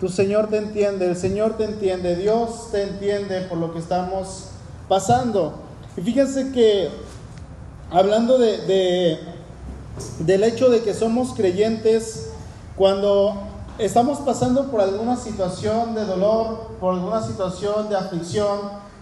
Tu Señor te entiende, el Señor te entiende, Dios te entiende por lo que estamos pasando. Y fíjense que hablando de, del hecho de que somos creyentes, cuando estamos pasando por alguna situación de dolor, por alguna situación de aflicción,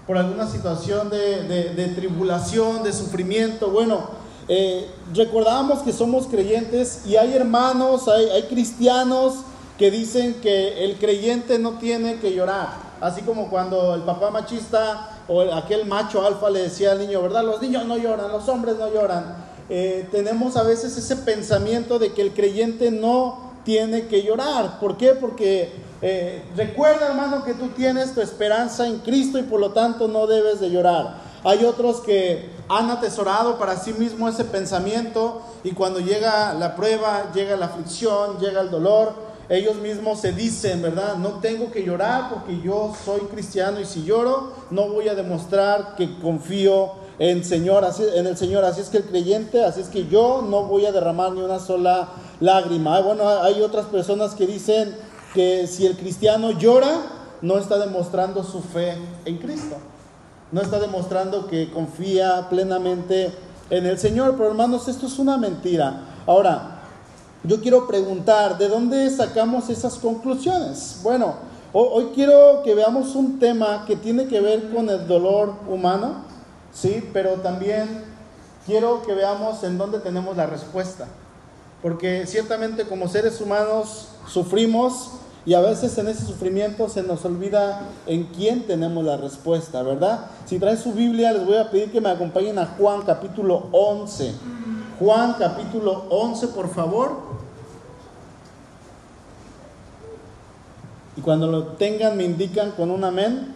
por alguna situación de, tribulación, de sufrimiento, bueno, eh, recordamos que somos creyentes y hay hermanos, hay, hay cristianos que dicen que el creyente no tiene que llorar, así como cuando el papá machista o aquel macho alfa le decía al niño, ¿verdad? Los niños no lloran, los hombres no lloran. Eh, tenemos a veces ese pensamiento de que el creyente no tiene que llorar. ¿Por qué? Porque eh, recuerda, hermano, que tú tienes tu esperanza en Cristo y por lo tanto no debes de llorar. Hay otros que han atesorado para sí mismo ese pensamiento y cuando llega la prueba, llega la aflicción, llega el dolor, ellos mismos se dicen, ¿verdad? No tengo que llorar porque yo soy cristiano y si lloro no voy a demostrar que confío en, Señor, en el Señor. Así es que el creyente, así es que yo no voy a derramar ni una sola lágrima. Bueno, hay otras personas que dicen que si el cristiano llora, no está demostrando su fe en Cristo. No está demostrando que confía plenamente en el Señor. Pero hermanos, esto es una mentira. Ahora, yo quiero preguntar, ¿de dónde sacamos esas conclusiones? Bueno, hoy quiero que veamos un tema que tiene que ver con el dolor humano, ¿sí? Pero también quiero que veamos en dónde tenemos la respuesta. Porque ciertamente como seres humanos sufrimos y a veces en ese sufrimiento se nos olvida en quién tenemos la respuesta, ¿verdad? Si traen su Biblia, les voy a pedir que me acompañen a Juan capítulo 11. Juan capítulo 11, por favor. Y cuando lo tengan me indican con un amén.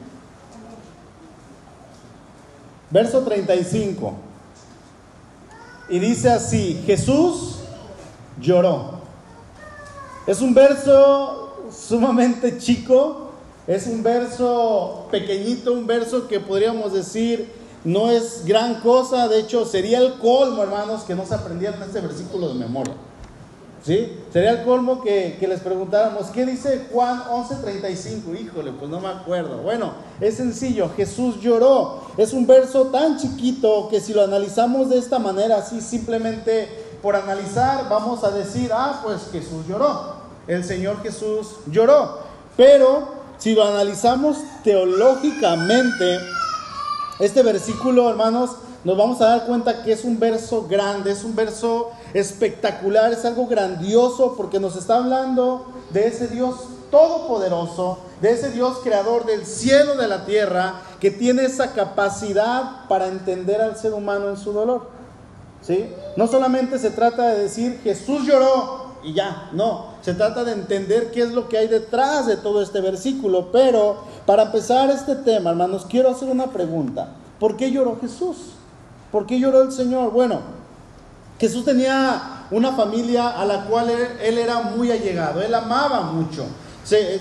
Verso 35. Y dice así, Jesús lloró. Es un verso sumamente chico, es un verso pequeñito, un verso que podríamos decir no es gran cosa, de hecho sería el colmo, hermanos, que no se aprendieran este versículo de memoria. ¿Sí? Sería el colmo que, les preguntáramos, ¿qué dice Juan 11:35? Híjole, pues no me acuerdo. Bueno, es sencillo, Jesús lloró. Es un verso tan chiquito que si lo analizamos de esta manera, así simplemente por analizar, vamos a decir, ah, pues Jesús lloró. El Señor Jesús lloró. Pero si lo analizamos teológicamente, este versículo, hermanos, nos vamos a dar cuenta que es un verso grande, es un verso espectacular, es algo grandioso porque nos está hablando de ese Dios todopoderoso, de ese Dios creador del cielo, de la tierra, que tiene esa capacidad para entender al ser humano en su dolor. ¿Sí? No solamente se trata de decir Jesús lloró y ya, no, se trata de entender qué es lo que hay detrás de todo este versículo, pero para empezar este tema, hermanos, quiero hacer una pregunta. ¿Por qué lloró Jesús? ¿Por qué lloró el Señor? Bueno, Jesús tenía una familia a la cual él, era muy allegado, él amaba mucho.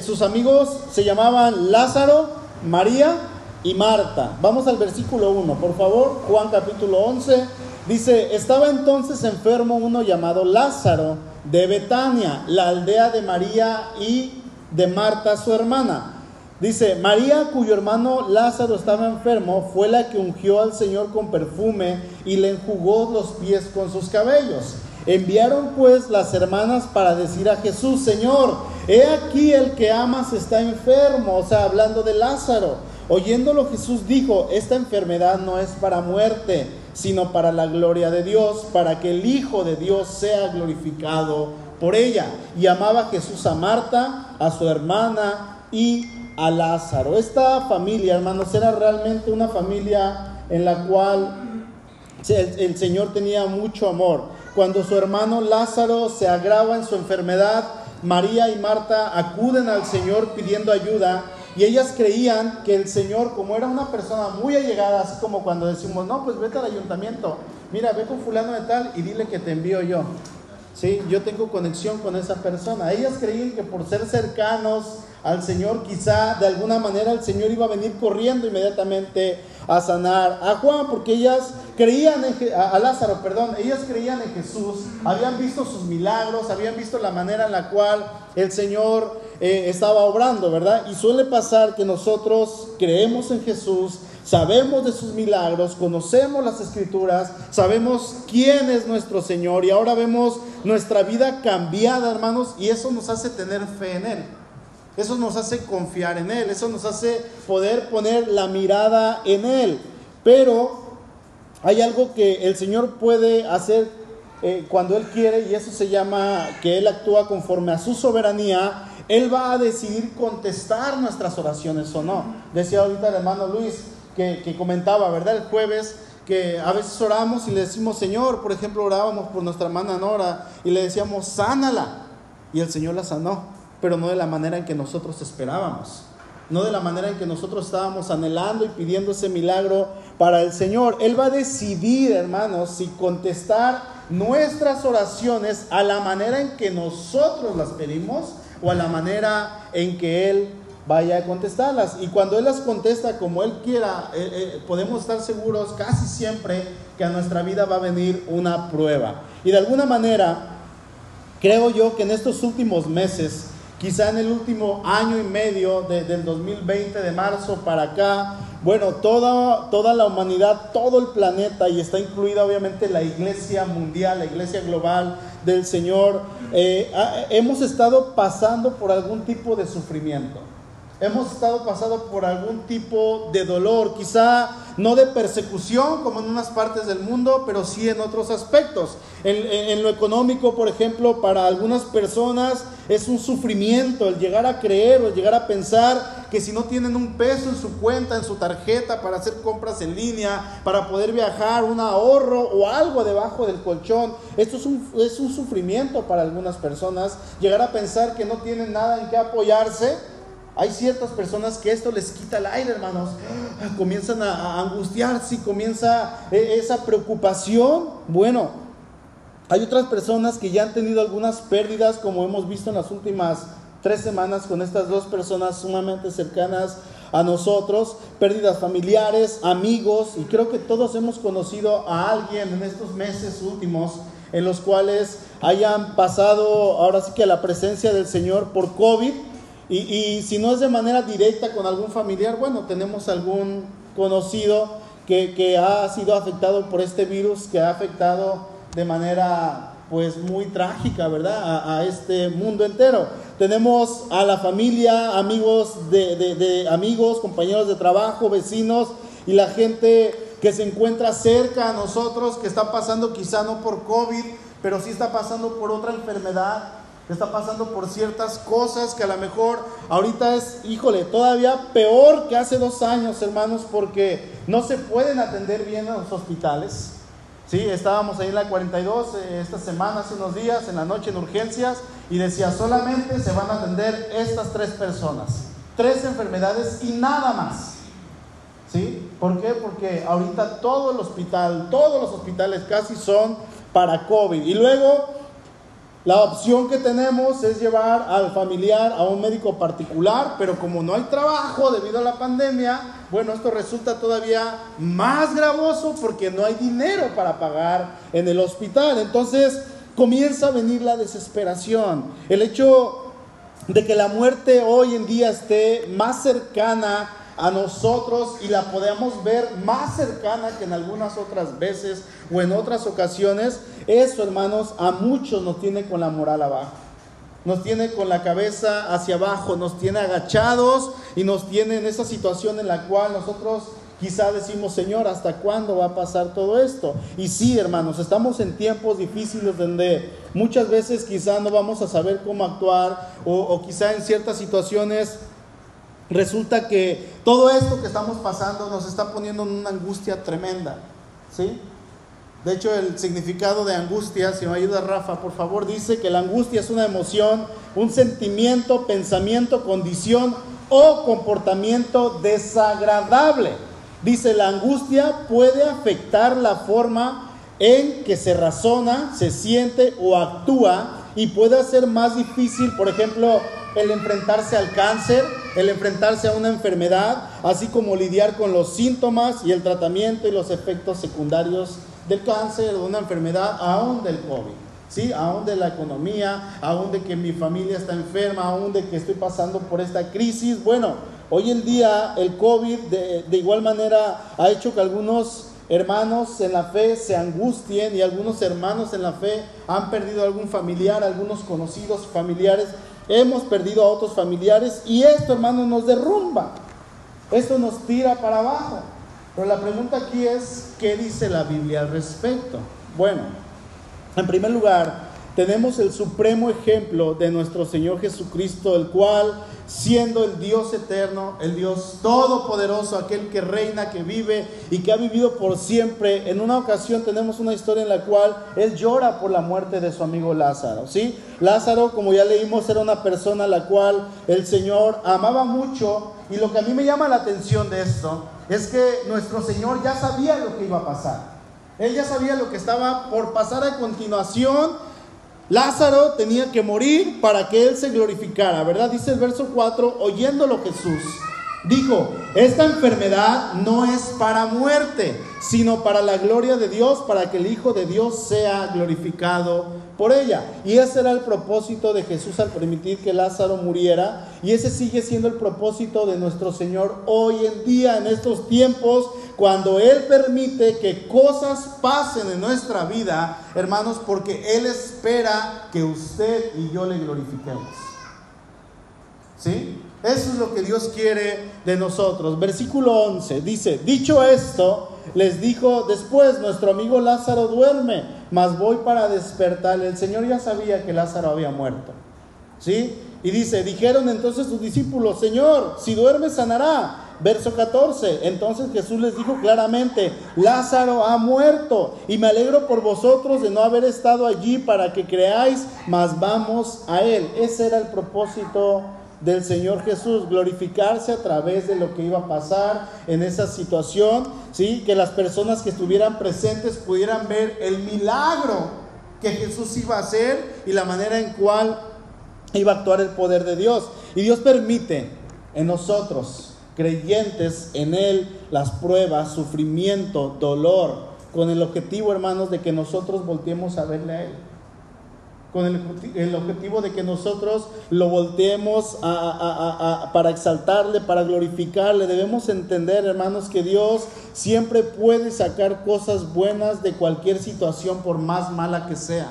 sus amigos se llamaban Lázaro, María y Marta. Vamos al versículo 1, por favor, Juan capítulo 11. Dice, estaba entonces enfermo uno llamado Lázaro de Betania, la aldea de María y de Marta su hermana. Dice, María, cuyo hermano Lázaro estaba enfermo, fue la que ungió al Señor con perfume y le enjugó los pies con sus cabellos. Enviaron pues las hermanas para decir a Jesús, Señor, he aquí el que amas está enfermo, o sea, hablando de Lázaro. Oyéndolo Jesús dijo, esta enfermedad no es para muerte, sino para la gloria de Dios, para que el Hijo de Dios sea glorificado por ella. Y amaba Jesús a Marta, a su hermana y a Lázaro. Esta familia, hermanos, era realmente una familia en la cual el, Señor tenía mucho amor. Cuando su hermano Lázaro se agrava en su enfermedad, María y Marta acuden al Señor pidiendo ayuda y ellas creían que el Señor, como era una persona muy allegada, así como cuando decimos, no, pues vete al ayuntamiento, mira, ve con fulano de tal y dile que te envío yo. Sí, yo tengo conexión con esa persona. Ellas creían que por ser cercanos al Señor, quizá de alguna manera el Señor iba a venir corriendo inmediatamente a sanar a Juan, porque ellas creían en, a Lázaro, perdón, ellas creían en Jesús, habían visto sus milagros, habían visto la manera en la cual el Señor eh, estaba obrando, ¿verdad? Y suele pasar que nosotros creemos en Jesús, sabemos de sus milagros, conocemos las escrituras, sabemos quién es nuestro Señor y ahora vemos nuestra vida cambiada, hermanos, y eso nos hace tener fe en Él. Eso nos hace confiar en Él, eso nos hace poder poner la mirada en Él. Pero hay algo que el Señor puede hacer eh, cuando Él quiere y eso se llama que Él actúa conforme a su soberanía. Él va a decidir contestar nuestras oraciones o no. Decía ahorita el hermano Luis que, comentaba, ¿verdad? El jueves que a veces oramos y le decimos, Señor, por ejemplo, orábamos por nuestra hermana Nora y le decíamos, sánala. Y el Señor la sanó pero no de la manera en que nosotros esperábamos, no de la manera en que nosotros estábamos anhelando y pidiendo ese milagro para el Señor. Él va a decidir, hermanos, si contestar nuestras oraciones a la manera en que nosotros las pedimos o a la manera en que Él vaya a contestarlas. Y cuando Él las contesta como Él quiera, eh, eh, podemos estar seguros casi siempre que a nuestra vida va a venir una prueba. Y de alguna manera, creo yo que en estos últimos meses, quizá en el último año y medio del 2020, de marzo para acá, bueno, toda, toda la humanidad, todo el planeta, y está incluida obviamente la iglesia mundial, la iglesia global del Señor, eh, hemos estado pasando por algún tipo de sufrimiento. Hemos estado pasando por algún tipo de dolor, quizá no de persecución como en unas partes del mundo, pero sí en otros aspectos. En, lo económico, por ejemplo, para algunas personas es un sufrimiento el llegar a creer o llegar a pensar que si no tienen un peso en su cuenta, en su tarjeta para hacer compras en línea, para poder viajar, un ahorro o algo debajo del colchón, esto es un, es un sufrimiento para algunas personas. Llegar a pensar que no tienen nada en qué apoyarse hay ciertas personas que esto les quita el aire, hermanos. Comienzan a angustiarse y comienza e, esa preocupación. Bueno, hay otras personas que ya han tenido algunas pérdidas, como hemos visto en las últimas tres semanas con estas dos personas sumamente cercanas a nosotros, pérdidas familiares, amigos, y creo que todos hemos conocido a alguien en estos meses últimos en los cuales hayan pasado ahora sí que la presencia del Señor por COVID. Y, si no es de manera directa con algún familiar, bueno, tenemos algún conocido que, ha sido afectado por este virus, que ha afectado de manera pues muy trágica, ¿verdad? A, este mundo entero. Tenemos a la familia, amigos de, amigos, compañeros de trabajo, vecinos y la gente que se encuentra cerca a nosotros, que está pasando quizá no por COVID, pero sí está pasando por otra enfermedad está pasando por ciertas cosas que a lo mejor ahorita es, híjole, todavía peor que hace dos años, hermanos, porque no se pueden atender bien en los hospitales. Sí, estábamos ahí en la 42 eh, esta semana, hace unos días, en la noche en urgencias, y decía, solamente se van a atender estas tres personas, tres enfermedades y nada más. ¿Sí? ¿Por qué? Porque ahorita todo el hospital, todos los hospitales casi son para COVID. Y luego la opción que tenemos es llevar al familiar a un médico particular, pero como no hay trabajo debido a la pandemia, bueno, esto resulta todavía más gravoso porque no hay dinero para pagar en el hospital. Entonces comienza a venir la desesperación. El hecho de que la muerte hoy en día esté más cercana a nosotros y la podemos ver más cercana que en algunas otras veces o en otras ocasiones, eso hermanos a muchos nos tiene con la moral abajo. Nos tiene con la cabeza hacia abajo, nos tiene agachados y nos tiene en esa situación en la cual nosotros quizá decimos, Señor, ¿hasta cuándo va a pasar todo esto? Y sí, hermanos, estamos en tiempos difíciles donde muchas veces quizá no vamos a saber cómo actuar o, o quizá en ciertas situaciones resulta que todo esto que estamos pasando nos está poniendo en una angustia tremenda. ¿Sí? De hecho, el significado de angustia, si me ayuda Rafa, por favor, dice que la angustia es una emoción, un sentimiento, pensamiento, condición o comportamiento desagradable. Dice, la angustia puede afectar la forma en que se razona, se siente o actúa y puede hacer más difícil, por ejemplo, el enfrentarse al cáncer, el enfrentarse a una enfermedad, así como lidiar con los síntomas y el tratamiento y los efectos secundarios del cáncer, de una enfermedad, aún del COVID. ¿sí? Aún de la economía, aún de que mi familia está enferma, aún de que estoy pasando por esta crisis. Bueno, hoy en día el COVID de, de igual manera ha hecho que algunos hermanos en la fe se angustien y algunos hermanos en la fe han perdido algún familiar, algunos conocidos familiares, hemos perdido a otros familiares y esto, hermanos, nos derrumba. Esto nos tira para abajo. Pero la pregunta aquí es, ¿qué dice la Biblia al respecto? Bueno, en primer lugar, tenemos el supremo ejemplo de nuestro Señor Jesucristo, el cual, siendo el Dios eterno, el Dios todopoderoso, aquel que reina, que vive y que ha vivido por siempre, en una ocasión tenemos una historia en la cual Él llora por la muerte de su amigo Lázaro. ¿sí? Lázaro, como ya leímos, era una persona a la cual el Señor amaba mucho y lo que a mí me llama la atención de esto es que nuestro Señor ya sabía lo que iba a pasar. Él ya sabía lo que estaba por pasar a continuación. Lázaro tenía que morir para que Él se glorificara, ¿verdad? Dice el verso 4, oyéndolo Jesús, dijo, esta enfermedad no es para muerte, sino para la gloria de Dios, para que el Hijo de Dios sea glorificado por ella. Y ese era el propósito de Jesús al permitir que Lázaro muriera. Y ese sigue siendo el propósito de nuestro Señor hoy en día, en estos tiempos, cuando Él permite que cosas pasen en nuestra vida, hermanos, porque Él espera que usted y yo le glorifiquemos. ¿Sí? Eso es lo que Dios quiere de nosotros. Versículo 11 dice, dicho esto, les dijo después, nuestro amigo Lázaro duerme, mas voy para despertarle. El Señor ya sabía que Lázaro había muerto. ¿Sí? Y dice, dijeron entonces sus discípulos, Señor, si duerme sanará. Verso 14, entonces Jesús les dijo claramente, Lázaro ha muerto y me alegro por vosotros de no haber estado allí para que creáis, mas vamos a él. Ese era el propósito del Señor Jesús, glorificarse a través de lo que iba a pasar en esa situación, ¿sí? que las personas que estuvieran presentes pudieran ver el milagro que Jesús iba a hacer y la manera en cual iba a actuar el poder de Dios. Y Dios permite en nosotros, creyentes en Él, las pruebas, sufrimiento, dolor, con el objetivo, hermanos, de que nosotros volteemos a verle a Él con el, objetivo de que nosotros lo volteemos para exaltarle, para glorificarle. Debemos entender, hermanos, que Dios siempre puede sacar cosas buenas de cualquier situación, por más mala que sea.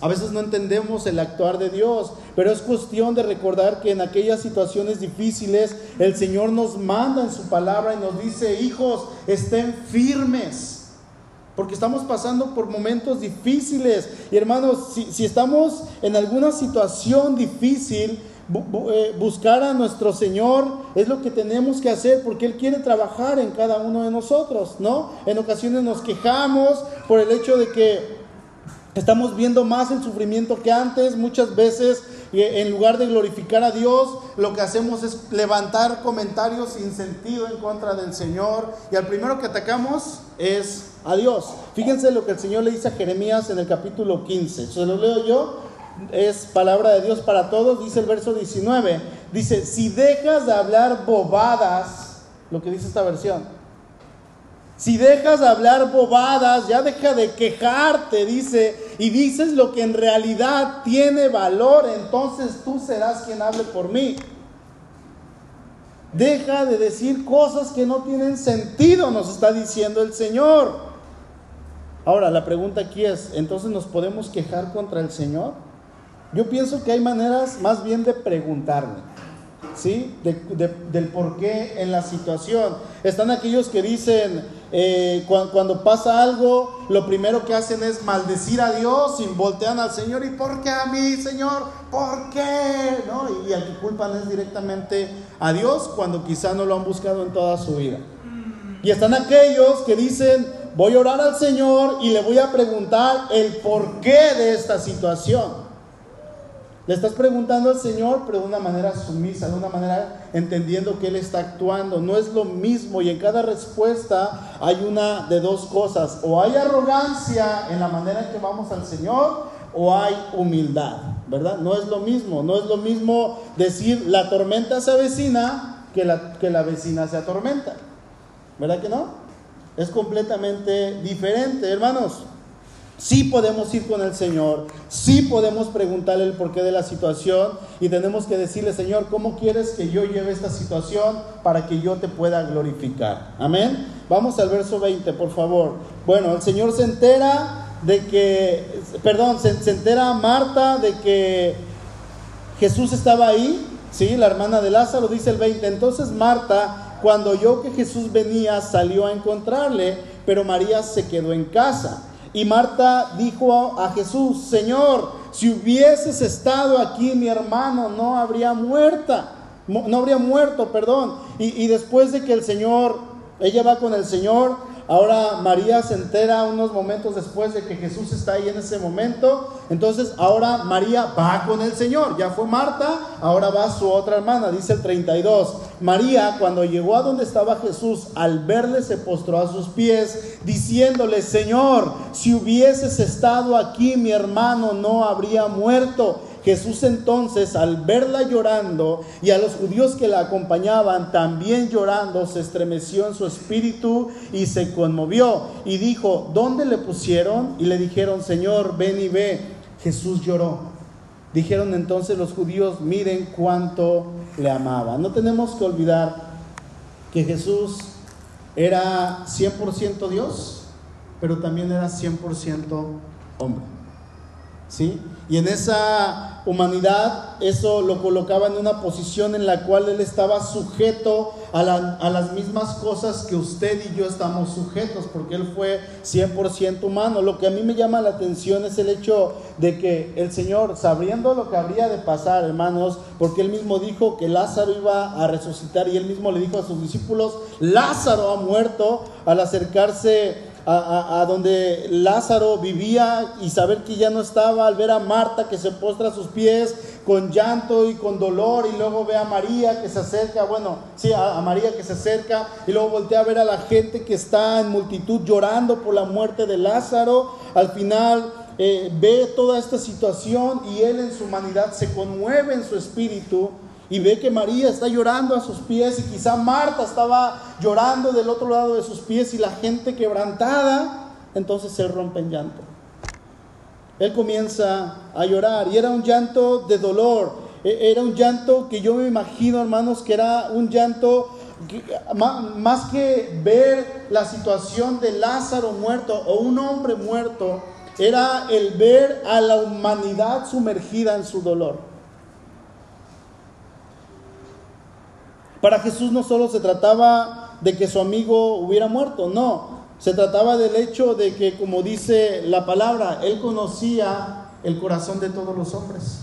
A veces no entendemos el actuar de Dios, pero es cuestión de recordar que en aquellas situaciones difíciles el Señor nos manda en su palabra y nos dice, hijos, estén firmes porque estamos pasando por momentos difíciles. Y hermanos, si, estamos en alguna situación difícil, eh, buscar a nuestro Señor es lo que tenemos que hacer porque Él quiere trabajar en cada uno de nosotros, ¿no? En ocasiones nos quejamos por el hecho de que estamos viendo más el sufrimiento que antes, muchas veces en lugar de glorificar a Dios, lo que hacemos es levantar comentarios sin sentido en contra del Señor y al primero que atacamos es a Dios. Fíjense lo que el Señor le dice a Jeremías en el capítulo 15. Se lo leo yo. Es palabra de Dios para todos. Dice el verso 19. Dice, si dejas de hablar bobadas, lo que dice esta versión. Si dejas de hablar bobadas, ya deja de quejarte, dice, y dices lo que en realidad tiene valor, entonces tú serás quien hable por mí. Deja de decir cosas que no tienen sentido, nos está diciendo el Señor. Ahora, la pregunta aquí es, ¿entonces nos podemos quejar contra el Señor? Yo pienso que hay maneras más bien de preguntarle, ¿sí? del por qué en la situación. Están aquellos que dicen, eh, cuando, pasa algo, lo primero que hacen es maldecir a Dios y voltean al Señor. ¿Y por qué a mí, Señor? ¿Por qué? ¿No? Y, al que culpan es directamente a Dios cuando quizá no lo han buscado en toda su vida. Y están aquellos que dicen, voy a orar al Señor y le voy a preguntar el porqué de esta situación. Le estás preguntando al Señor, pero de una manera sumisa, de una manera entendiendo que Él está actuando. No es lo mismo y en cada respuesta hay una de dos cosas. O hay arrogancia en la manera en que vamos al Señor o hay humildad, ¿verdad? No es lo mismo. No es lo mismo decir la tormenta se avecina que la, que la vecina se atormenta. ¿Verdad que no? Es completamente diferente, hermanos. Sí podemos ir con el Señor, sí podemos preguntarle el porqué de la situación y tenemos que decirle, Señor, ¿cómo quieres que yo lleve esta situación para que yo te pueda glorificar? Amén. Vamos al verso 20, por favor. Bueno, el Señor se entera de que, perdón, se, entera Marta de que Jesús estaba ahí, ¿sí? La hermana de Lázaro dice el 20. Entonces Marta, cuando oyó que Jesús venía, salió a encontrarle, pero María se quedó en casa. Y Marta dijo a Jesús, Señor, si hubieses estado aquí, mi hermano no habría muerta, no habría muerto, perdón. Y, y después de que el Señor, ella va con el Señor, Ahora María se entera unos momentos después de que Jesús está ahí en ese momento. Entonces ahora María va con el Señor. Ya fue Marta, ahora va su otra hermana, dice el 32. María cuando llegó a donde estaba Jesús, al verle se postró a sus pies, diciéndole, Señor, si hubieses estado aquí, mi hermano no habría muerto. Jesús entonces, al verla llorando y a los judíos que la acompañaban también llorando, se estremeció en su espíritu y se conmovió y dijo, ¿dónde le pusieron? Y le dijeron, Señor, ven y ve. Jesús lloró. Dijeron entonces los judíos, miren cuánto le amaba. No tenemos que olvidar que Jesús era 100% Dios, pero también era 100% hombre. ¿Sí? Y en esa humanidad eso lo colocaba en una posición en la cual él estaba sujeto a, las mismas cosas que usted y yo estamos sujetos, porque él fue 100% humano. Lo que a mí me llama la atención es el hecho de que el Señor, sabiendo lo que habría de pasar, hermanos, porque él mismo dijo que Lázaro iba a resucitar y él mismo le dijo a sus discípulos, Lázaro ha muerto, al acercarse a, donde Lázaro vivía y saber que ya no estaba, al ver a Marta que se postra a sus pies con llanto y con dolor y luego ve a María que se acerca, bueno, sí, a, María que se acerca y luego voltea a ver a la gente que está en multitud llorando por la muerte de Lázaro, al final eh, ve toda esta situación y él en su humanidad se conmueve en su espíritu y ve que María está llorando a sus pies y quizá Marta estaba llorando del otro lado de sus pies y la gente quebrantada, entonces él rompe en llanto. Él comienza a llorar y era un llanto de dolor, e, era un llanto que yo me imagino, hermanos, que era un llanto más que ver la situación de Lázaro muerto o un hombre muerto, era el ver a la humanidad sumergida en su dolor. Para Jesús no solo se trataba de que su amigo hubiera muerto, no, se trataba del hecho de que, como dice la palabra, Él conocía el corazón de todos los hombres.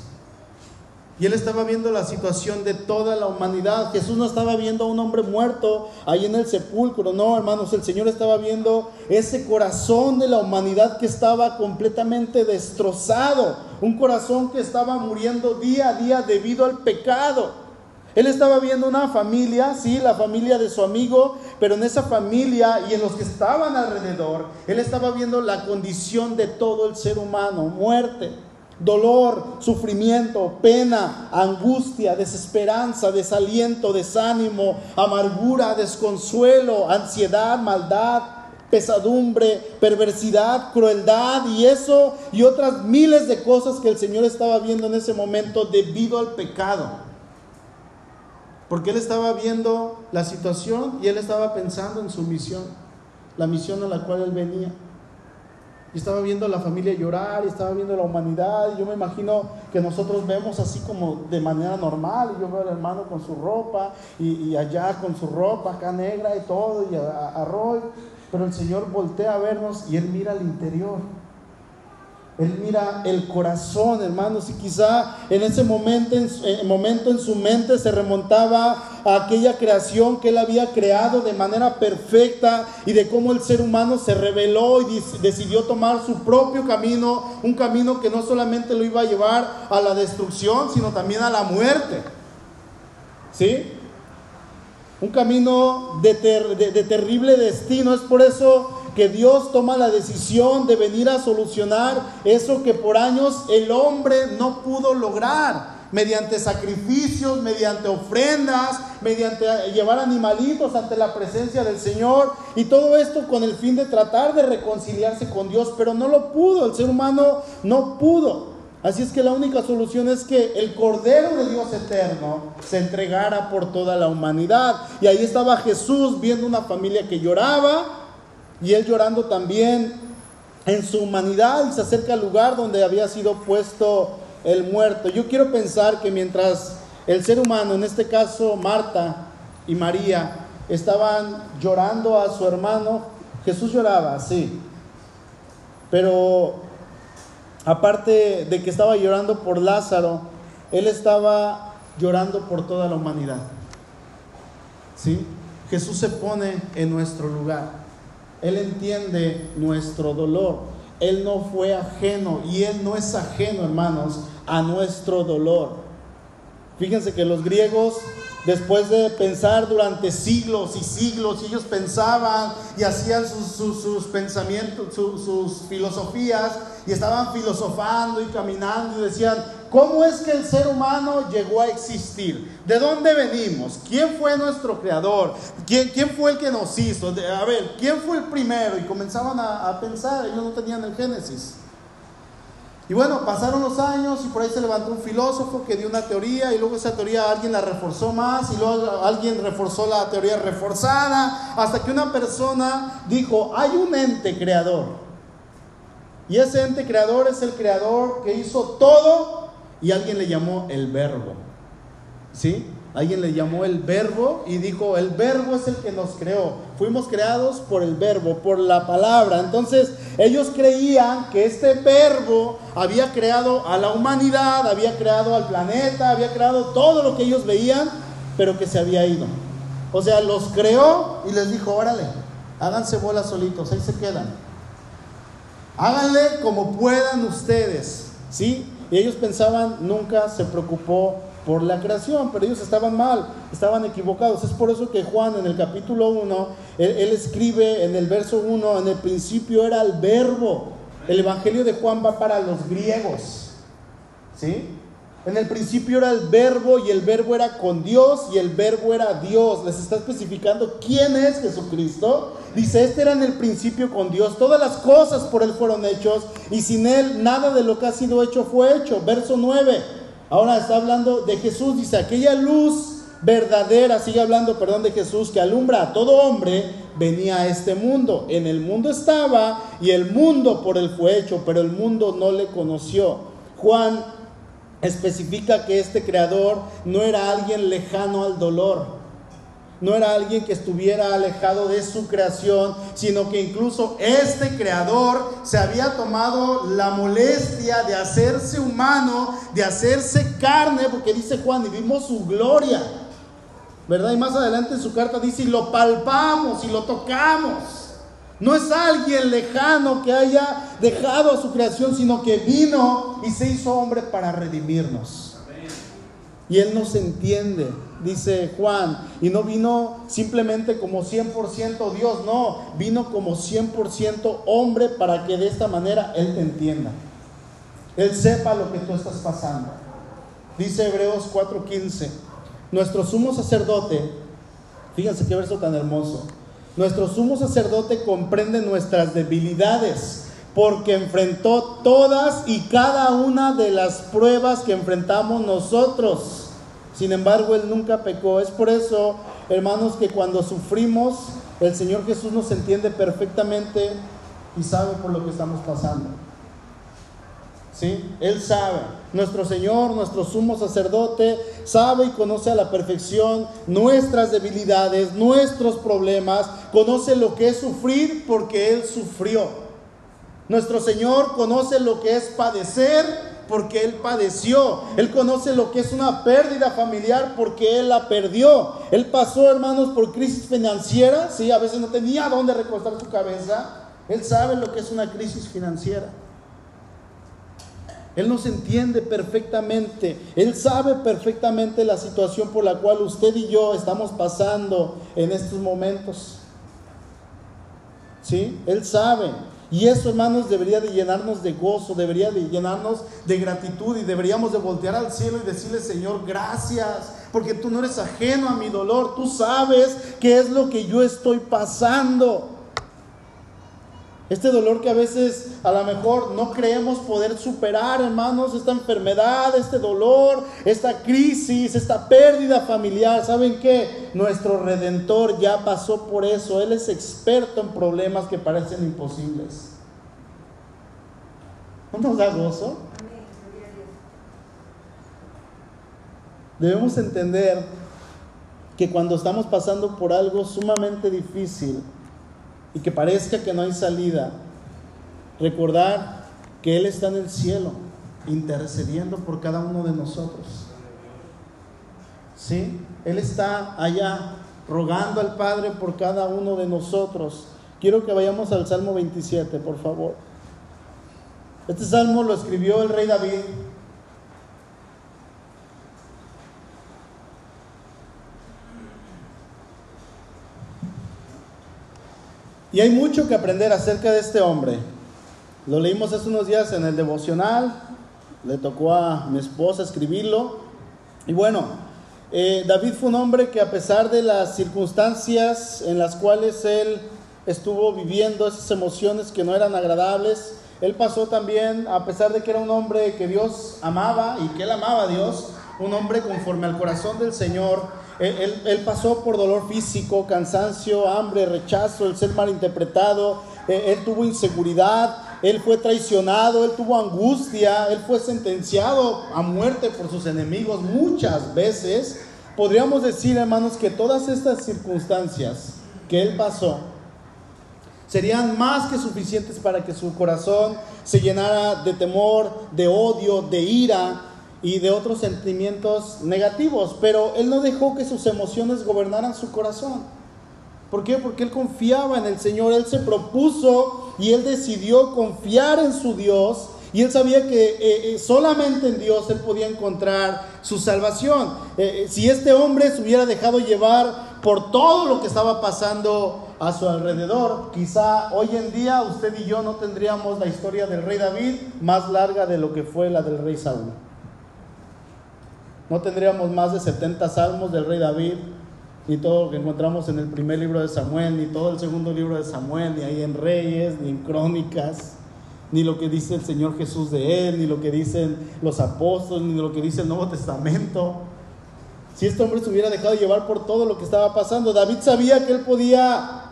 Y él estaba viendo la situación de toda la humanidad. Jesús no estaba viendo a un hombre muerto ahí en el sepulcro, no, hermanos, el Señor estaba viendo ese corazón de la humanidad que estaba completamente destrozado, un corazón que estaba muriendo día a día debido al pecado. Él estaba viendo una familia, sí, la familia de su amigo, pero en esa familia y en los que estaban alrededor, él estaba viendo la condición de todo el ser humano, muerte, dolor, sufrimiento, pena, angustia, desesperanza, desaliento, desánimo, amargura, desconsuelo, ansiedad, maldad, pesadumbre, perversidad, crueldad y eso y otras miles de cosas que el Señor estaba viendo en ese momento debido al pecado. Porque él estaba viendo la situación y él estaba pensando en su misión, la misión a la cual él venía. Y estaba viendo a la familia llorar, y estaba viendo a la humanidad, y yo me imagino que nosotros vemos así como de manera normal, y yo veo al hermano con su ropa, y, allá con su ropa acá negra y todo, y a, pero el Señor voltea a vernos y Él mira al interior. Él mira el corazón, hermanos, y quizá en ese momento en, su, momento en su mente se remontaba a aquella creación que él había creado de manera perfecta y de cómo el ser humano se rebeló y decidió tomar su propio camino, un camino que no solamente lo iba a llevar a la destrucción, sino también a la muerte. ¿Sí? Un camino de, de terrible destino. Es por eso que Dios toma la decisión de venir a solucionar eso que por años el hombre no pudo lograr. mediante sacrificios, mediante ofrendas, mediante llevar animalitos ante la presencia del Señor y todo esto con el fin de tratar de reconciliarse con Dios, pero no lo pudo, el ser humano no pudo. Así es que la única solución es que el Cordero de Dios eterno se entregara por toda la humanidad. Y ahí estaba Jesús viendo una familia que lloraba y él llorando también en su humanidad y se acerca al lugar donde había sido puesto el muerto. Yo quiero pensar que mientras el ser humano, en este caso Marta y María, estaban llorando a su hermano, Jesús lloraba, sí. Pero aparte de que estaba llorando por Lázaro, él estaba llorando por toda la humanidad. ¿Sí? Jesús se pone en nuestro lugar. Él entiende nuestro dolor. Él no fue ajeno y Él no es ajeno, hermanos, a nuestro dolor. Fíjense que los griegos Después de pensar durante siglos y siglos, ellos pensaban y hacían sus, pensamientos, sus filosofías, y estaban filosofando y caminando y decían, ¿cómo es que el ser humano llegó a existir? ¿De dónde venimos? ¿Quién fue nuestro creador? ¿Quién, fue el que nos hizo? A ver, ¿quién fue el primero? Y comenzaban a, a pensar, ellos no tenían el Génesis. Y bueno, pasaron los años y por ahí se levantó un filósofo que dio una teoría y luego esa teoría alguien la reforzó más y luego alguien reforzó la teoría reforzada hasta que una persona dijo, hay un ente creador. Y ese ente creador es el creador que hizo todo y alguien le llamó el verbo. ¿Sí? Alguien le llamó el verbo y dijo, el verbo es el que nos creó. Fuimos creados por el verbo, por la palabra. Entonces ellos creían que este verbo había creado a la humanidad, había creado al planeta, había creado todo lo que ellos veían, pero que se había ido. O sea, los creó y les dijo, órale, háganse bolas solitos, ahí se quedan. Háganle como puedan ustedes, ¿sí? Y ellos pensaban, nunca se preocupó por la creación, pero ellos estaban mal, estaban equivocados. Es por eso que Juan en el capítulo 1, él, escribe en el verso 1, en el principio era el verbo. El Evangelio de Juan va para los griegos. ¿Sí? En el principio era el verbo y el verbo era con Dios y el verbo era Dios. Les está especificando quién es Jesucristo. Dice, este era en el principio con Dios. Todas las cosas por Él fueron hechos y sin Él nada de lo que ha sido hecho fue hecho. Verso 9. Ahora está hablando de Jesús, dice, aquella luz verdadera, sigue hablando, perdón, de Jesús, que alumbra a todo hombre, venía a este mundo. En el mundo estaba y el mundo por él fue hecho, pero el mundo no le conoció. Juan especifica que este creador no era alguien lejano al dolor no era alguien que estuviera alejado de su creación, sino que incluso este creador se había tomado la molestia de hacerse humano, de hacerse carne, porque dice Juan, y vimos su gloria. ¿Verdad? Y más adelante en su carta dice, y lo palpamos y lo tocamos. No es alguien lejano que haya dejado a su creación, sino que vino y se hizo hombre para redimirnos. Y Él nos entiende dice Juan, y no vino simplemente como 100% Dios, no, vino como 100% hombre para que de esta manera Él te entienda. Él sepa lo que tú estás pasando. Dice Hebreos 4:15, nuestro sumo sacerdote, fíjense qué verso tan hermoso, nuestro sumo sacerdote comprende nuestras debilidades porque enfrentó todas y cada una de las pruebas que enfrentamos nosotros sin embargo, Él nunca pecó. Es por eso, hermanos, que cuando sufrimos, el Señor Jesús nos entiende perfectamente y sabe por lo que estamos pasando. ¿Sí? Él sabe. Nuestro Señor, nuestro sumo sacerdote, sabe y conoce a la perfección nuestras debilidades, nuestros problemas, conoce lo que es sufrir porque Él sufrió. Nuestro Señor conoce lo que es padecer porque Él padeció. Él conoce lo que es una pérdida familiar porque Él la perdió. Él pasó, hermanos, por crisis financiera. Sí, a veces no tenía dónde recostar su cabeza. Él sabe lo que es una crisis financiera. Él nos entiende perfectamente. Él sabe perfectamente la situación por la cual usted y yo estamos pasando en estos momentos. ¿Sí? Él sabe. Y eso, hermanos, debería de llenarnos de gozo, debería de llenarnos de gratitud y deberíamos de voltear al cielo y decirle, Señor, gracias, porque tú no eres ajeno a mi dolor, tú sabes qué es lo que yo estoy pasando. Este dolor que a veces a lo mejor no creemos poder superar, hermanos, esta enfermedad, este dolor, esta crisis, esta pérdida familiar. ¿Saben qué? Nuestro redentor ya pasó por eso. Él es experto en problemas que parecen imposibles. ¿No nos da gozo? Debemos entender que cuando estamos pasando por algo sumamente difícil, y que parezca que no hay salida, recordar que Él está en el cielo intercediendo por cada uno de nosotros. ¿Sí? Él está allá rogando al Padre por cada uno de nosotros. Quiero que vayamos al Salmo 27, por favor. Este salmo lo escribió el rey David Y hay mucho que aprender acerca de este hombre. Lo leímos hace unos días en el devocional, le tocó a mi esposa escribirlo. Y bueno, eh, David fue un hombre que a pesar de las circunstancias en las cuales él estuvo viviendo esas emociones que no eran agradables, él pasó también, a pesar de que era un hombre que Dios amaba y que él amaba a Dios, un hombre conforme al corazón del Señor, él, pasó por dolor físico, cansancio, hambre, rechazo, el ser malinterpretado. Él tuvo inseguridad, él fue traicionado, él tuvo angustia, él fue sentenciado a muerte por sus enemigos muchas veces. Podríamos decir, hermanos, que todas estas circunstancias que él pasó serían más que suficientes para que su corazón se llenara de temor, de odio, de ira, y de otros sentimientos negativos, pero él no dejó que sus emociones gobernaran su corazón. ¿Por qué? Porque él confiaba en el Señor, él se propuso y él decidió confiar en su Dios y él sabía que eh, eh, solamente en Dios él podía encontrar su salvación. Eh, si este hombre se hubiera dejado llevar por todo lo que estaba pasando a su alrededor, quizá hoy en día usted y yo no tendríamos la historia del rey David más larga de lo que fue la del rey Saúl. No tendríamos más de 70 salmos del rey David, ni todo lo que encontramos en el primer libro de Samuel, ni todo el segundo libro de Samuel, ni ahí en Reyes, ni en Crónicas, ni lo que dice el Señor Jesús de él, ni lo que dicen los apóstoles, ni lo que dice el Nuevo Testamento. Si este hombre se hubiera dejado llevar por todo lo que estaba pasando, David sabía que él podía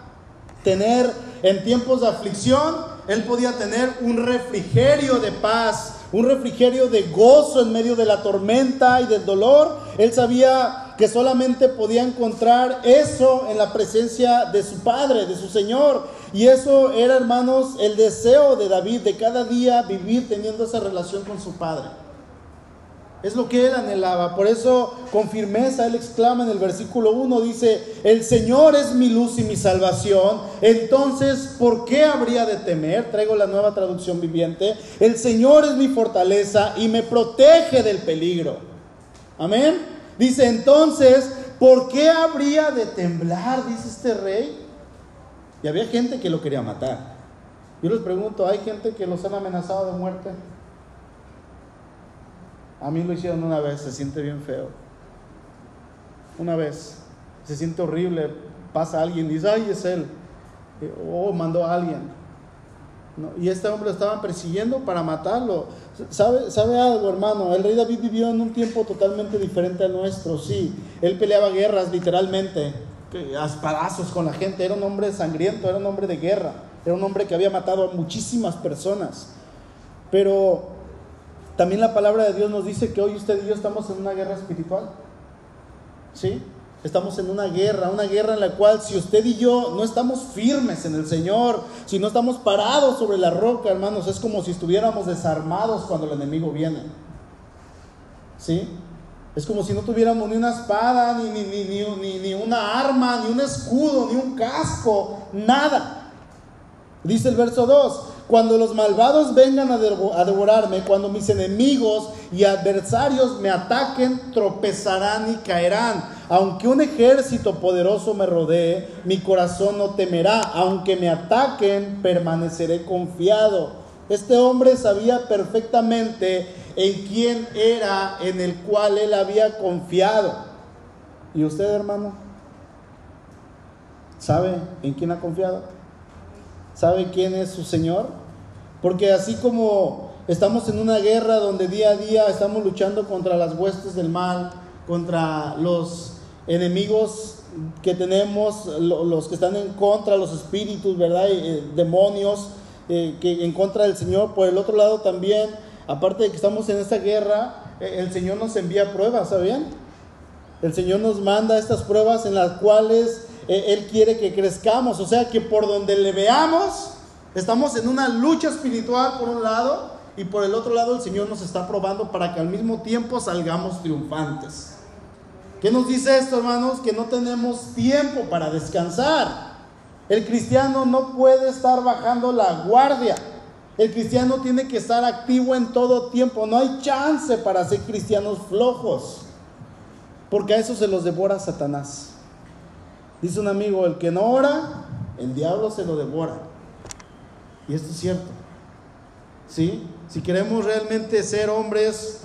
tener en tiempos de aflicción, él podía tener un refrigerio de paz un refrigerio de gozo en medio de la tormenta y del dolor. Él sabía que solamente podía encontrar eso en la presencia de su Padre, de su Señor. Y eso era, hermanos, el deseo de David de cada día vivir teniendo esa relación con su Padre. Es lo que él anhelaba. Por eso con firmeza él exclama en el versículo 1, dice, el Señor es mi luz y mi salvación. Entonces, ¿por qué habría de temer? Traigo la nueva traducción viviente. El Señor es mi fortaleza y me protege del peligro. Amén. Dice entonces, ¿por qué habría de temblar? Dice este rey. Y había gente que lo quería matar. Yo les pregunto, ¿hay gente que los han amenazado de muerte? A mí lo hicieron una vez, se siente bien feo. Una vez, se siente horrible. Pasa alguien y dice, ay, es él. O mandó a alguien. Y este hombre lo estaban persiguiendo para matarlo. ¿Sabe, ¿Sabe algo, hermano? El rey David vivió en un tiempo totalmente diferente al nuestro, sí. Él peleaba guerras, literalmente, a con la gente. Era un hombre sangriento, era un hombre de guerra. Era un hombre que había matado a muchísimas personas. Pero también la palabra de Dios nos dice que hoy usted y yo estamos en una guerra espiritual. ¿Sí? Estamos en una guerra, una guerra en la cual si usted y yo no estamos firmes en el Señor, si no estamos parados sobre la roca, hermanos, es como si estuviéramos desarmados cuando el enemigo viene. ¿Sí? Es como si no tuviéramos ni una espada, ni, ni, ni, ni, una arma, ni un escudo, ni un casco, nada. Dice el verso 2, Cuando los malvados vengan a devorarme, cuando mis enemigos y adversarios me ataquen, tropezarán y caerán. Aunque un ejército poderoso me rodee, mi corazón no temerá. Aunque me ataquen, permaneceré confiado. Este hombre sabía perfectamente en quién era en el cual él había confiado. ¿Y usted, hermano? ¿Sabe en quién ha confiado? ¿Sabe quién es su Señor? Porque así como estamos en una guerra donde día a día estamos luchando contra las huestes del mal, contra los enemigos que tenemos, los que están en contra, los espíritus, ¿verdad? Eh, demonios eh, que en contra del Señor. Por el otro lado también, aparte de que estamos en esta guerra, eh, el Señor nos envía pruebas, ¿sabían? El Señor nos manda estas pruebas en las cuales Él quiere que crezcamos. O sea que por donde le veamos, Estamos en una lucha espiritual por un lado y por el otro lado el Señor nos está probando para que al mismo tiempo salgamos triunfantes. ¿Qué nos dice esto, hermanos? Que no tenemos tiempo para descansar. El cristiano no puede estar bajando la guardia. El cristiano tiene que estar activo en todo tiempo. No hay chance para ser cristianos flojos. Porque a eso se los devora Satanás. Dice un amigo, el que no ora, el diablo se lo devora. Y esto es cierto. ¿Sí? Si queremos realmente ser hombres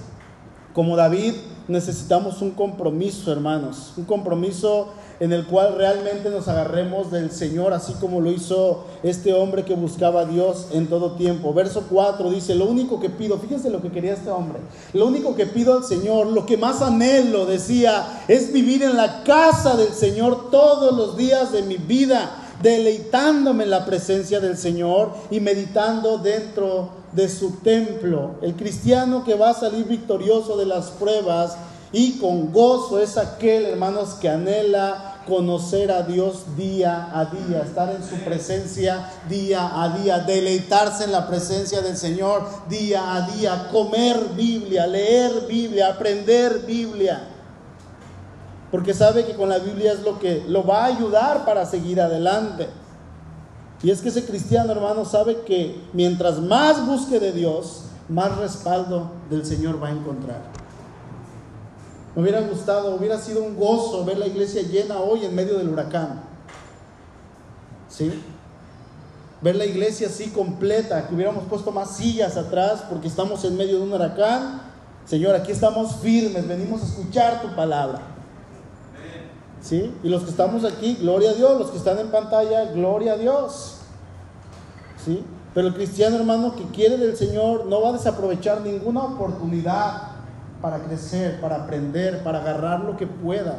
como David, necesitamos un compromiso, hermanos. Un compromiso en el cual realmente nos agarremos del Señor, así como lo hizo este hombre que buscaba a Dios en todo tiempo. Verso 4 dice, lo único que pido, fíjense lo que quería este hombre, lo único que pido al Señor, lo que más anhelo, decía, es vivir en la casa del Señor todos los días de mi vida deleitándome en la presencia del Señor y meditando dentro de su templo. El cristiano que va a salir victorioso de las pruebas y con gozo es aquel, hermanos, que anhela conocer a Dios día a día, estar en su presencia día a día, deleitarse en la presencia del Señor día a día, comer Biblia, leer Biblia, aprender Biblia porque sabe que con la Biblia es lo que lo va a ayudar para seguir adelante. Y es que ese cristiano, hermano, sabe que mientras más busque de Dios, más respaldo del Señor va a encontrar. Me hubiera gustado, hubiera sido un gozo ver la iglesia llena hoy en medio del huracán. ¿Sí? Ver la iglesia así completa, que hubiéramos puesto más sillas atrás porque estamos en medio de un huracán. Señor, aquí estamos firmes, venimos a escuchar tu palabra. ¿Sí? Y los que estamos aquí, gloria a Dios. Los que están en pantalla, gloria a Dios. ¿Sí? Pero el cristiano hermano que quiere del Señor no va a desaprovechar ninguna oportunidad para crecer, para aprender, para agarrar lo que pueda.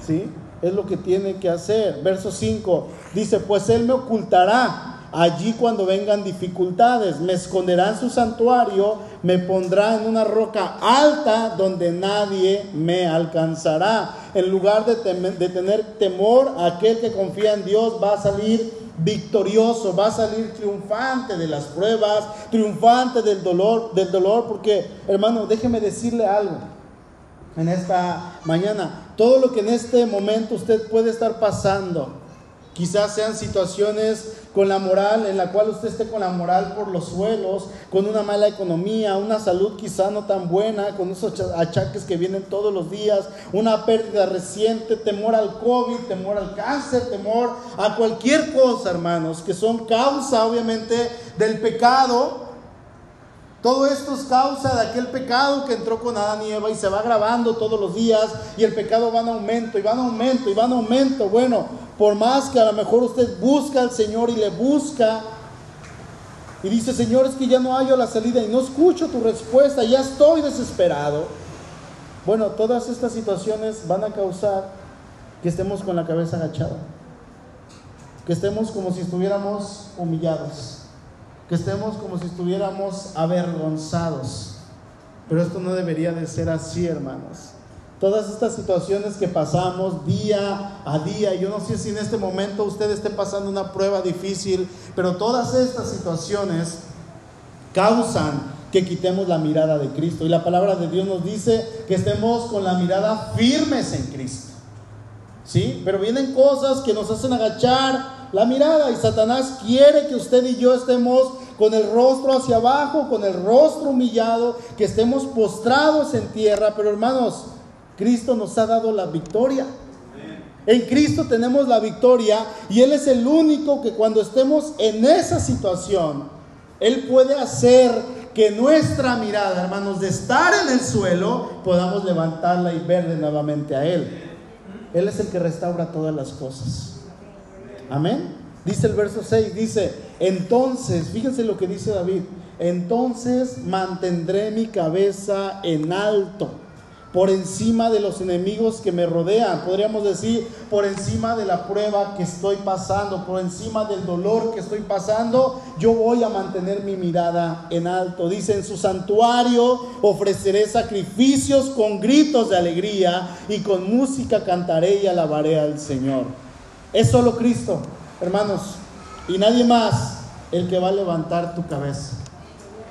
¿Sí? Es lo que tiene que hacer. Verso 5 dice, pues Él me ocultará Allí cuando vengan dificultades, me esconderá en su santuario, me pondrá en una roca alta donde nadie me alcanzará. En lugar de, tener temor, aquel que confía en Dios va a salir victorioso, va a salir triunfante de las pruebas, triunfante del dolor, del dolor, porque hermano, déjeme decirle algo en esta mañana. Todo lo que en este momento usted puede estar pasando, Quizás sean situaciones con la moral, en la cual usted esté con la moral por los suelos, con una mala economía, una salud quizá no tan buena, con esos achaques que vienen todos los días, una pérdida reciente, temor al COVID, temor al cáncer, temor a cualquier cosa, hermanos, que son causa obviamente del pecado todo esto es causa de aquel pecado que entró con Adán y Eva y se va grabando todos los días y el pecado va en aumento y va en aumento y va en aumento. Bueno, por más que a lo mejor usted busca al Señor y le busca y dice, Señor, es que ya no hallo la salida y no escucho tu respuesta, ya estoy desesperado. Bueno, todas estas situaciones van a causar que estemos con la cabeza agachada, que estemos como si estuviéramos humillados que estemos como si estuviéramos avergonzados. Pero esto no debería de ser así, hermanos. Todas estas situaciones que pasamos día a día, yo no sé si en este momento usted esté pasando una prueba difícil, pero todas estas situaciones causan que quitemos la mirada de Cristo. Y la palabra de Dios nos dice que estemos con la mirada firmes en Cristo. ¿Sí? Pero vienen cosas que nos hacen agachar la mirada y Satanás quiere que usted y yo estemos con el rostro hacia abajo, con el rostro humillado, que estemos postrados en tierra, pero hermanos, Cristo nos ha dado la victoria. En Cristo tenemos la victoria y Él es el único que cuando estemos en esa situación, Él puede hacer que nuestra mirada, hermanos, de estar en el suelo, podamos levantarla y verle nuevamente a Él. Él es el que restaura todas las cosas. Amén. Dice el verso 6, dice, entonces, fíjense lo que dice David, entonces mantendré mi cabeza en alto por encima de los enemigos que me rodean, podríamos decir, por encima de la prueba que estoy pasando, por encima del dolor que estoy pasando, yo voy a mantener mi mirada en alto. Dice, en su santuario ofreceré sacrificios con gritos de alegría y con música cantaré y alabaré al Señor. Es solo Cristo, hermanos, y nadie más el que va a levantar tu cabeza.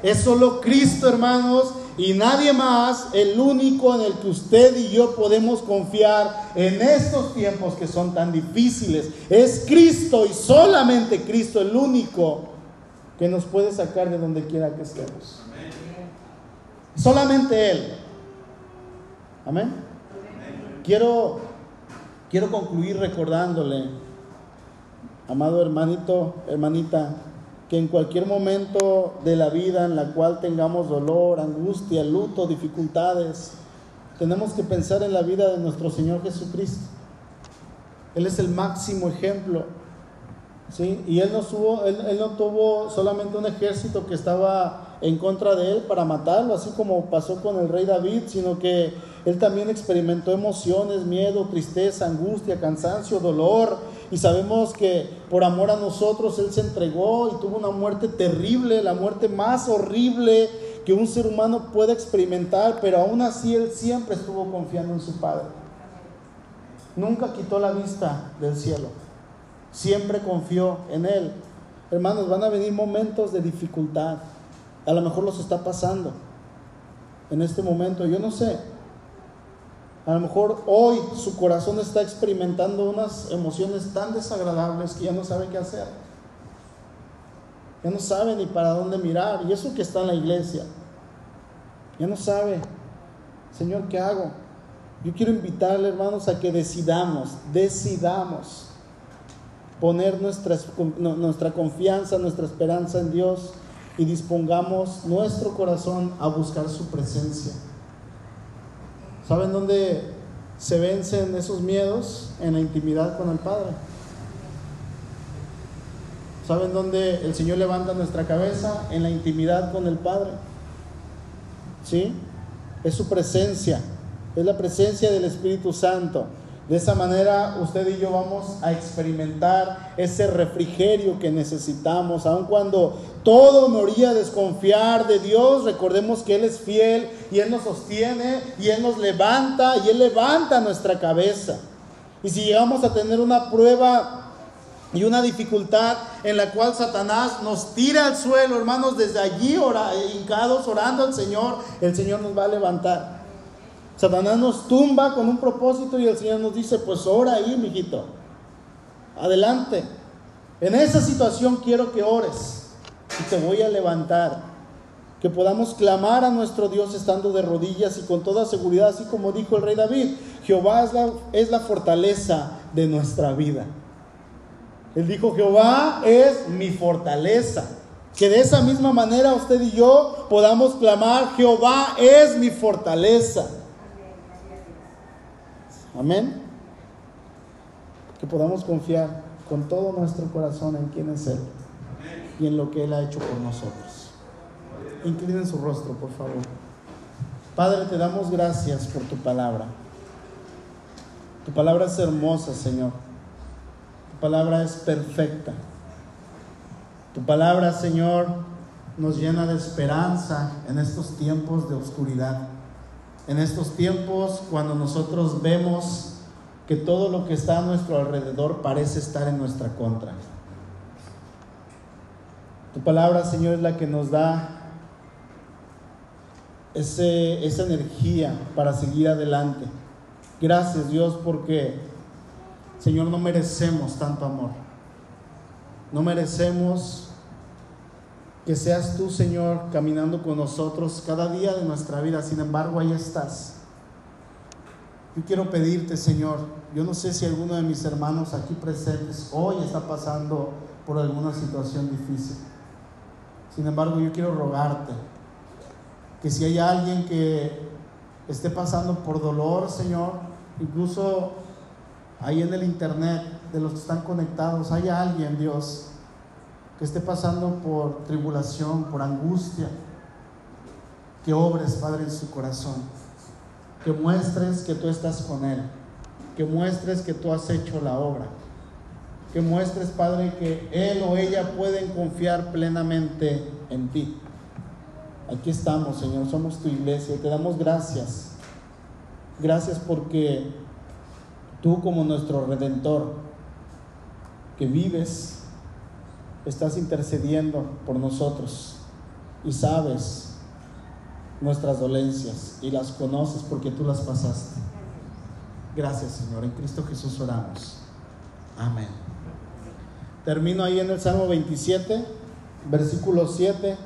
Es solo Cristo, hermanos, y nadie más, el único en el que usted y yo podemos confiar en estos tiempos que son tan difíciles. Es Cristo y solamente Cristo el único que nos puede sacar de donde quiera que estemos. Solamente Él. Amén. Quiero, quiero concluir recordándole, amado hermanito, hermanita, que en cualquier momento de la vida en la cual tengamos dolor, angustia, luto, dificultades, tenemos que pensar en la vida de nuestro Señor Jesucristo. Él es el máximo ejemplo. ¿sí? Y él no, él, él no tuvo solamente un ejército que estaba en contra de él para matarlo, así como pasó con el rey David, sino que él también experimentó emociones, miedo, tristeza, angustia, cansancio, dolor, y sabemos que por amor a nosotros Él se entregó y tuvo una muerte terrible, la muerte más horrible que un ser humano puede experimentar, pero aún así Él siempre estuvo confiando en su Padre. Nunca quitó la vista del cielo, siempre confió en Él. Hermanos, van a venir momentos de dificultad, a lo mejor los está pasando en este momento, yo no sé, a lo mejor hoy su corazón está experimentando unas emociones tan desagradables que ya no sabe qué hacer. Ya no sabe ni para dónde mirar. Y eso que está en la iglesia. Ya no sabe, Señor, ¿qué hago? Yo quiero invitarle, hermanos, a que decidamos, decidamos poner nuestra, nuestra confianza, nuestra esperanza en Dios y dispongamos nuestro corazón a buscar su presencia. ¿Saben dónde se vencen esos miedos? En la intimidad con el Padre. ¿Saben dónde el Señor levanta nuestra cabeza? En la intimidad con el Padre. ¿Sí? Es su presencia, es la presencia del Espíritu Santo. De esa manera usted y yo vamos a experimentar ese refrigerio que necesitamos, aun cuando todo me a desconfiar de Dios, recordemos que Él es fiel y Él nos sostiene y Él nos levanta y Él levanta nuestra cabeza. Y si llegamos a tener una prueba y una dificultad en la cual Satanás nos tira al suelo, hermanos, desde allí hincados orando al Señor, el Señor nos va a levantar. Satanás nos tumba con un propósito y el Señor nos dice, pues ora ahí, mijito. Adelante. En esa situación quiero que ores y te voy a levantar. Que podamos clamar a nuestro Dios estando de rodillas y con toda seguridad, así como dijo el rey David, Jehová es la, es la fortaleza de nuestra vida. Él dijo, Jehová es mi fortaleza. Que de esa misma manera usted y yo podamos clamar, Jehová es mi fortaleza. Amén. Que podamos confiar con todo nuestro corazón en quién es Él y en lo que Él ha hecho por nosotros. Inclinen su rostro, por favor. Padre, te damos gracias por tu palabra. Tu palabra es hermosa, Señor. Tu palabra es perfecta. Tu palabra, Señor, nos llena de esperanza en estos tiempos de oscuridad en estos tiempos cuando nosotros vemos que todo lo que está a nuestro alrededor parece estar en nuestra contra. Tu palabra, Señor, es la que nos da esa energía para seguir adelante. Gracias, Dios, porque, Señor, no merecemos tanto amor. No merecemos que seas tú, Señor, caminando con nosotros cada día de nuestra vida. Sin embargo, ahí estás. Yo quiero pedirte, Señor, yo no sé si alguno de mis hermanos aquí presentes hoy está pasando por alguna situación difícil. Sin embargo, yo quiero rogarte que si hay alguien que esté pasando por dolor, Señor, incluso ahí en el internet, de los que están conectados, hay alguien, Dios, que esté pasando por tribulación, por angustia, que obres, Padre, en su corazón, que muestres que tú estás con Él, que muestres que tú has hecho la obra, que muestres, Padre, que Él o ella pueden confiar plenamente en ti. Aquí estamos, Señor, somos tu iglesia y te damos gracias. Gracias porque tú como nuestro redentor, que vives estás intercediendo por nosotros y sabes nuestras dolencias y las conoces porque tú las pasaste. Gracias Señor, en Cristo Jesús oramos. Amén. Termino ahí en el Salmo 27, versículo 7.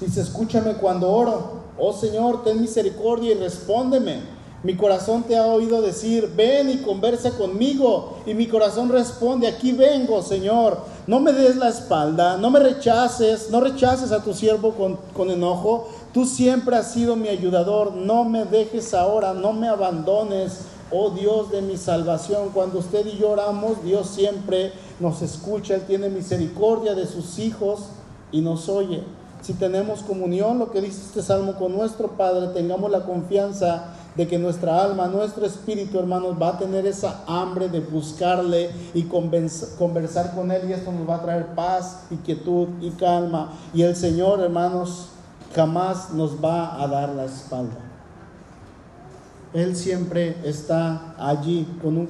Dice, escúchame cuando oro. Oh Señor, ten misericordia y respóndeme. Mi corazón te ha oído decir, ven y conversa conmigo. Y mi corazón responde, aquí vengo, Señor. No me des la espalda, no me rechaces, no rechaces a tu siervo con, con enojo. Tú siempre has sido mi ayudador, no me dejes ahora, no me abandones, oh Dios de mi salvación. Cuando usted y yo oramos, Dios siempre nos escucha, Él tiene misericordia de sus hijos y nos oye. Si tenemos comunión, lo que dice este salmo con nuestro Padre, tengamos la confianza de que nuestra alma, nuestro espíritu, hermanos, va a tener esa hambre de buscarle y conversar con Él y esto nos va a traer paz y quietud y calma. Y el Señor, hermanos, jamás nos va a dar la espalda. Él siempre está allí con,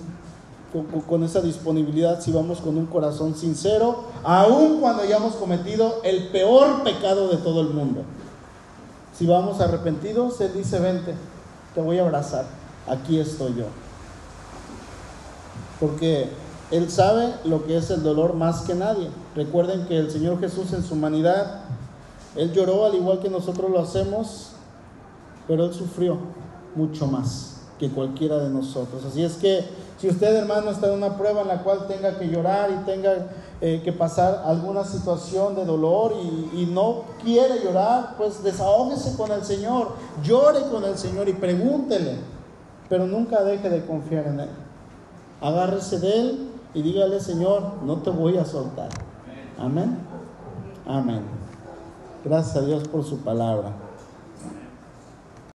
con, esa disponibilidad si vamos con un corazón sincero, aun cuando hayamos cometido el peor pecado de todo el mundo. Si vamos arrepentidos, Él dice, vente, te voy a abrazar, aquí estoy yo. Porque Él sabe lo que es el dolor más que nadie. Recuerden que el Señor Jesús en su humanidad, Él lloró al igual que nosotros lo hacemos, pero Él sufrió mucho más que cualquiera de nosotros. Así es que si usted hermano está en una prueba en la cual tenga que llorar y tenga eh, que pasar alguna situación de dolor y, no quiere llorar, pues desahógese con el Señor, llore con el Señor y pregúntele, pero nunca deje de confiar en Él. Agárrese de Él y dígale, Señor, no te voy a soltar. Amén. Amén. Gracias a Dios por su palabra.